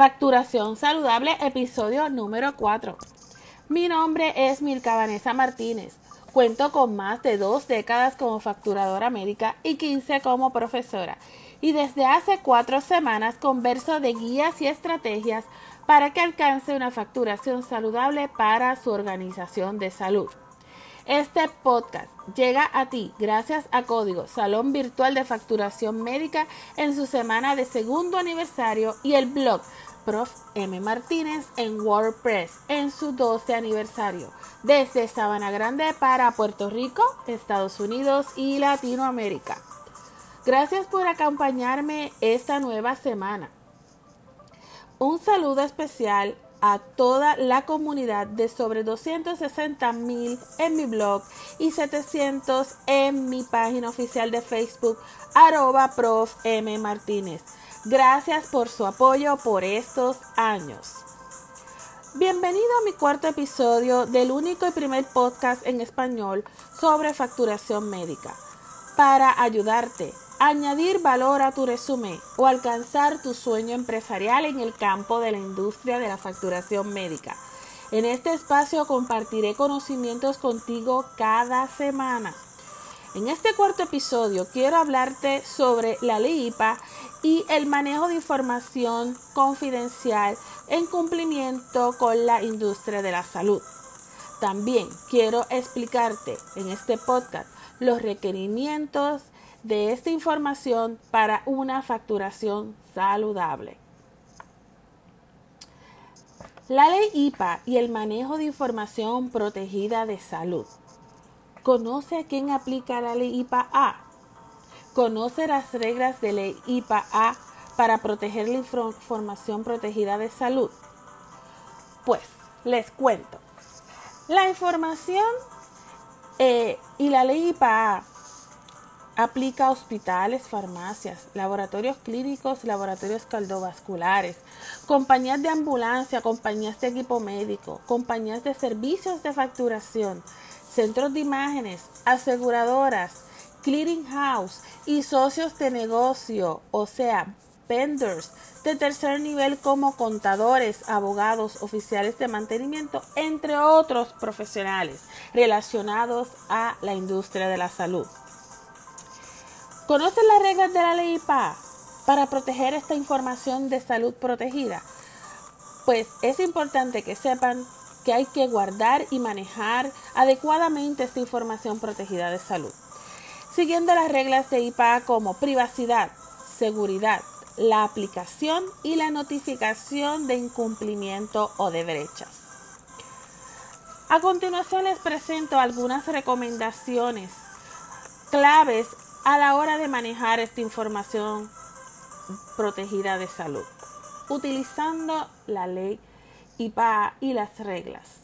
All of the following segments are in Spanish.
Facturación Saludable, episodio número 4. Mi nombre es Milka Vanessa Martínez. Cuento con más de dos décadas como facturadora médica y 15 como profesora. Y desde hace cuatro semanas converso de guías y estrategias para que alcance una facturación saludable para su organización de salud. Este podcast llega a ti gracias a Código Salón Virtual de Facturación Médica en su semana de segundo aniversario y el blog Prof. M. Martínez en WordPress en su 12 aniversario, desde Sabana Grande para Puerto Rico, Estados Unidos y Latinoamérica. Gracias por acompañarme esta nueva semana. Un saludo especial a toda la comunidad de sobre 260 mil en mi blog y 700 en mi página oficial de Facebook arroba prof M Martínez. Gracias por su apoyo por estos años. Bienvenido a mi cuarto episodio del único y primer podcast en español sobre facturación médica para ayudarte añadir valor a tu resumen o alcanzar tu sueño empresarial en el campo de la industria de la facturación médica. En este espacio compartiré conocimientos contigo cada semana. En este cuarto episodio quiero hablarte sobre la ley IPA y el manejo de información confidencial en cumplimiento con la industria de la salud. También quiero explicarte en este podcast los requerimientos de esta información para una facturación saludable. La ley IPA y el manejo de información protegida de salud. Conoce a quién aplica la ley IPA A. Conoce las reglas de ley IPA A para proteger la información protegida de salud. Pues les cuento. La información eh, y la ley IPA aplica a hospitales, farmacias, laboratorios clínicos, laboratorios cardiovasculares, compañías de ambulancia, compañías de equipo médico, compañías de servicios de facturación, centros de imágenes, aseguradoras, clearing house y socios de negocio, o sea, vendors de tercer nivel como contadores, abogados, oficiales de mantenimiento, entre otros profesionales relacionados a la industria de la salud. ¿Conocen las reglas de la ley IPA para proteger esta información de salud protegida? Pues es importante que sepan que hay que guardar y manejar adecuadamente esta información protegida de salud, siguiendo las reglas de IPA como privacidad, seguridad, la aplicación y la notificación de incumplimiento o de brechas. A continuación les presento algunas recomendaciones claves a la hora de manejar esta información protegida de salud, utilizando la ley y las reglas.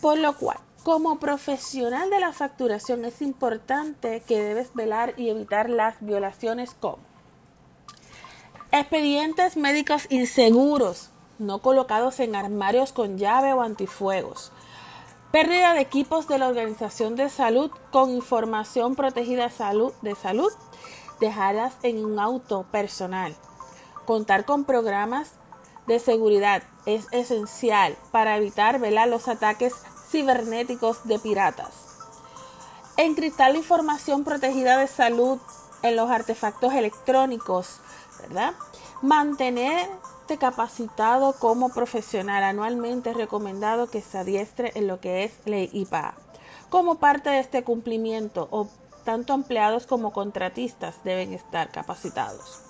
Por lo cual, como profesional de la facturación es importante que debes velar y evitar las violaciones como expedientes médicos inseguros, no colocados en armarios con llave o antifuegos, pérdida de equipos de la organización de salud con información protegida de salud, dejadas en un auto personal, contar con programas de seguridad es esencial para evitar velar los ataques cibernéticos de piratas. Encriptar la información protegida de salud en los artefactos electrónicos, ¿verdad? Capacitado como profesional. Anualmente es recomendado que se adiestre en lo que es ley IPA. Como parte de este cumplimiento, tanto empleados como contratistas deben estar capacitados.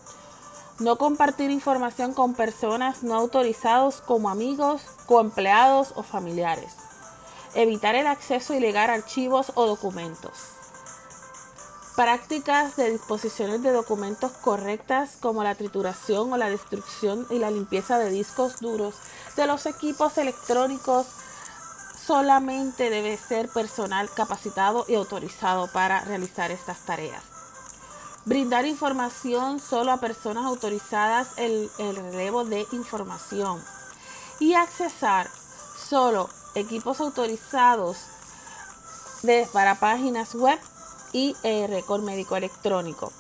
No compartir información con personas no autorizados como amigos, coempleados o familiares evitar el acceso ilegal a archivos o documentos. Prácticas de disposiciones de documentos correctas como la trituración o la destrucción y la limpieza de discos duros de los equipos electrónicos solamente debe ser personal capacitado y autorizado para realizar estas tareas. Brindar información solo a personas autorizadas el, el relevo de información y accesar solo equipos autorizados de, para páginas web y eh, récord médico electrónico.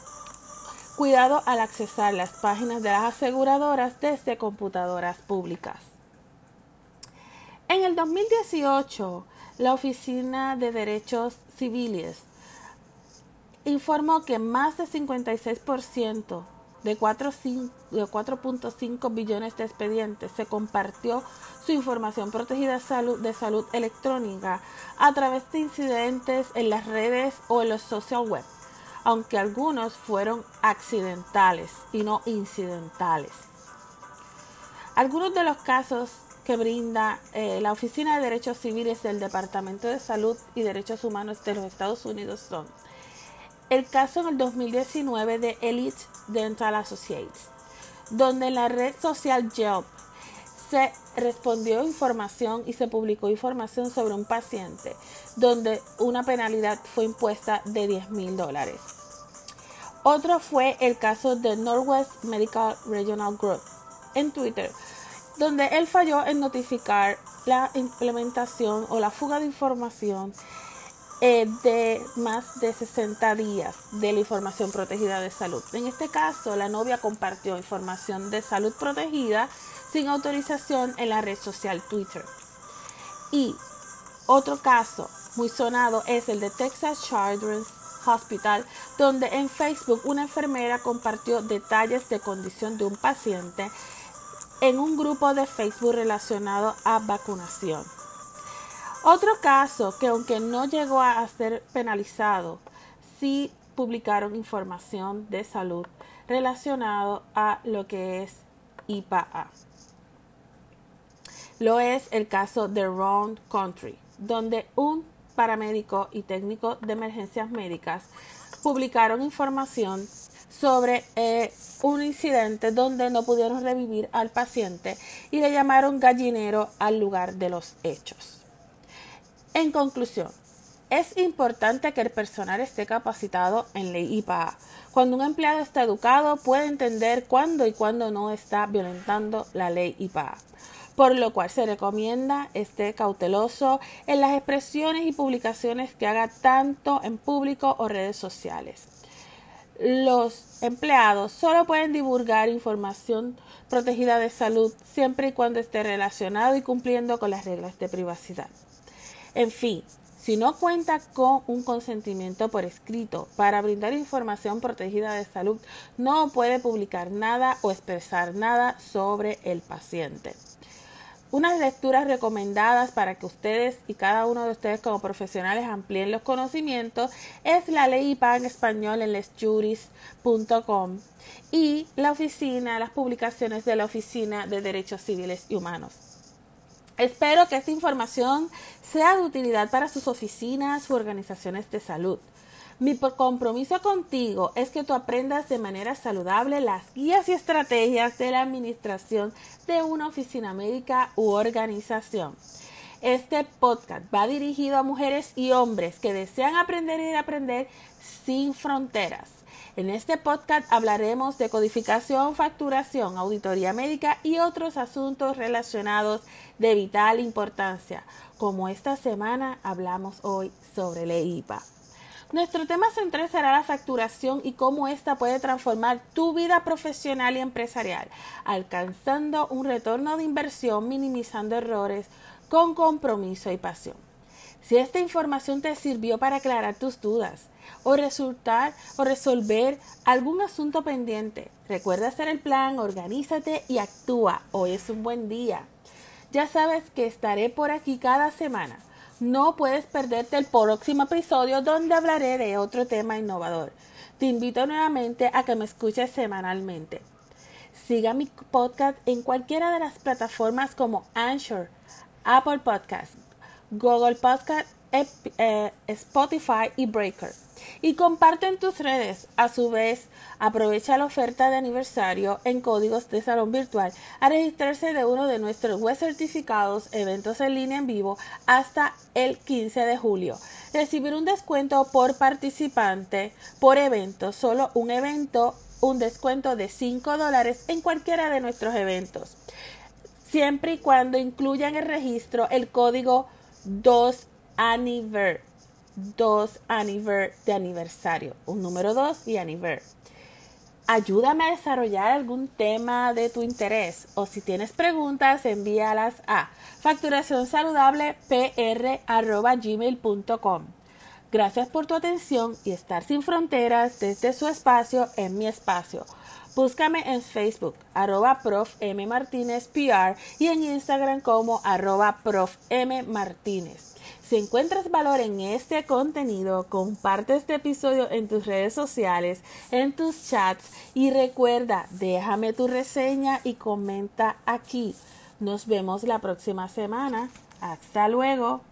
Cuidado al accesar las páginas de las aseguradoras desde computadoras públicas. En el 2018, la Oficina de Derechos Civiles informó que más de 56% de 4.5 billones de expedientes se compartió su información protegida salud, de salud electrónica a través de incidentes en las redes o en los social web, aunque algunos fueron accidentales y no incidentales. Algunos de los casos que brinda eh, la Oficina de Derechos Civiles del Departamento de Salud y Derechos Humanos de los Estados Unidos son el caso en el 2019 de Elite Dental Associates, donde en la red social Yelp se respondió información y se publicó información sobre un paciente donde una penalidad fue impuesta de 10 mil dólares. Otro fue el caso de Northwest Medical Regional Group en Twitter, donde él falló en notificar la implementación o la fuga de información eh, de más de 60 días de la información protegida de salud. En este caso, la novia compartió información de salud protegida sin autorización en la red social Twitter. Y otro caso muy sonado es el de Texas Children's Hospital, donde en Facebook una enfermera compartió detalles de condición de un paciente en un grupo de Facebook relacionado a vacunación. Otro caso que aunque no llegó a ser penalizado, sí publicaron información de salud relacionado a lo que es IPA. Lo es el caso de Round Country, donde un paramédico y técnico de emergencias médicas publicaron información sobre eh, un incidente donde no pudieron revivir al paciente y le llamaron gallinero al lugar de los hechos. En conclusión, es importante que el personal esté capacitado en ley IPA. Cuando un empleado está educado, puede entender cuándo y cuándo no está violentando la ley IPA. Por lo cual se recomienda esté cauteloso en las expresiones y publicaciones que haga tanto en público o redes sociales los empleados solo pueden divulgar información protegida de salud siempre y cuando esté relacionado y cumpliendo con las reglas de privacidad. En fin, si no cuenta con un consentimiento por escrito para brindar información protegida de salud, no puede publicar nada o expresar nada sobre el paciente. Unas lecturas recomendadas para que ustedes y cada uno de ustedes como profesionales amplíen los conocimientos es la ley IPA en español en lesjuris.com y la oficina, las publicaciones de la Oficina de Derechos Civiles y Humanos. Espero que esta información sea de utilidad para sus oficinas u organizaciones de salud. Mi compromiso contigo es que tú aprendas de manera saludable las guías y estrategias de la administración de una oficina médica u organización. Este podcast va dirigido a mujeres y hombres que desean aprender y aprender sin fronteras. En este podcast hablaremos de codificación, facturación, auditoría médica y otros asuntos relacionados de vital importancia, como esta semana hablamos hoy sobre la IPA. Nuestro tema central será la facturación y cómo ésta puede transformar tu vida profesional y empresarial, alcanzando un retorno de inversión, minimizando errores con compromiso y pasión. Si esta información te sirvió para aclarar tus dudas o resultar o resolver algún asunto pendiente, recuerda hacer el plan, organízate y actúa. Hoy es un buen día. Ya sabes que estaré por aquí cada semana no puedes perderte el próximo episodio donde hablaré de otro tema innovador. Te invito nuevamente a que me escuches semanalmente. Siga mi podcast en cualquiera de las plataformas como Anchor, Apple Podcast, Google Podcast, eh, Spotify y Breaker y comparte en tus redes. A su vez, aprovecha la oferta de aniversario en códigos de salón virtual a registrarse de uno de nuestros web certificados eventos en línea en vivo hasta el 15 de julio. Recibir un descuento por participante por evento, solo un evento, un descuento de 5 dólares en cualquiera de nuestros eventos. Siempre y cuando incluyan el registro el código 2 Aniver 2 de aniversario, un número 2 y aniversario. Ayúdame a desarrollar algún tema de tu interés o si tienes preguntas envíalas a facturacionsaludablepr.gmail.com. Gracias por tu atención y estar sin fronteras desde su espacio en mi espacio. Búscame en Facebook, arroba prof. M. Martínez PR y en Instagram como arroba prof. M. Martínez. Si encuentras valor en este contenido, comparte este episodio en tus redes sociales, en tus chats y recuerda, déjame tu reseña y comenta aquí. Nos vemos la próxima semana. Hasta luego.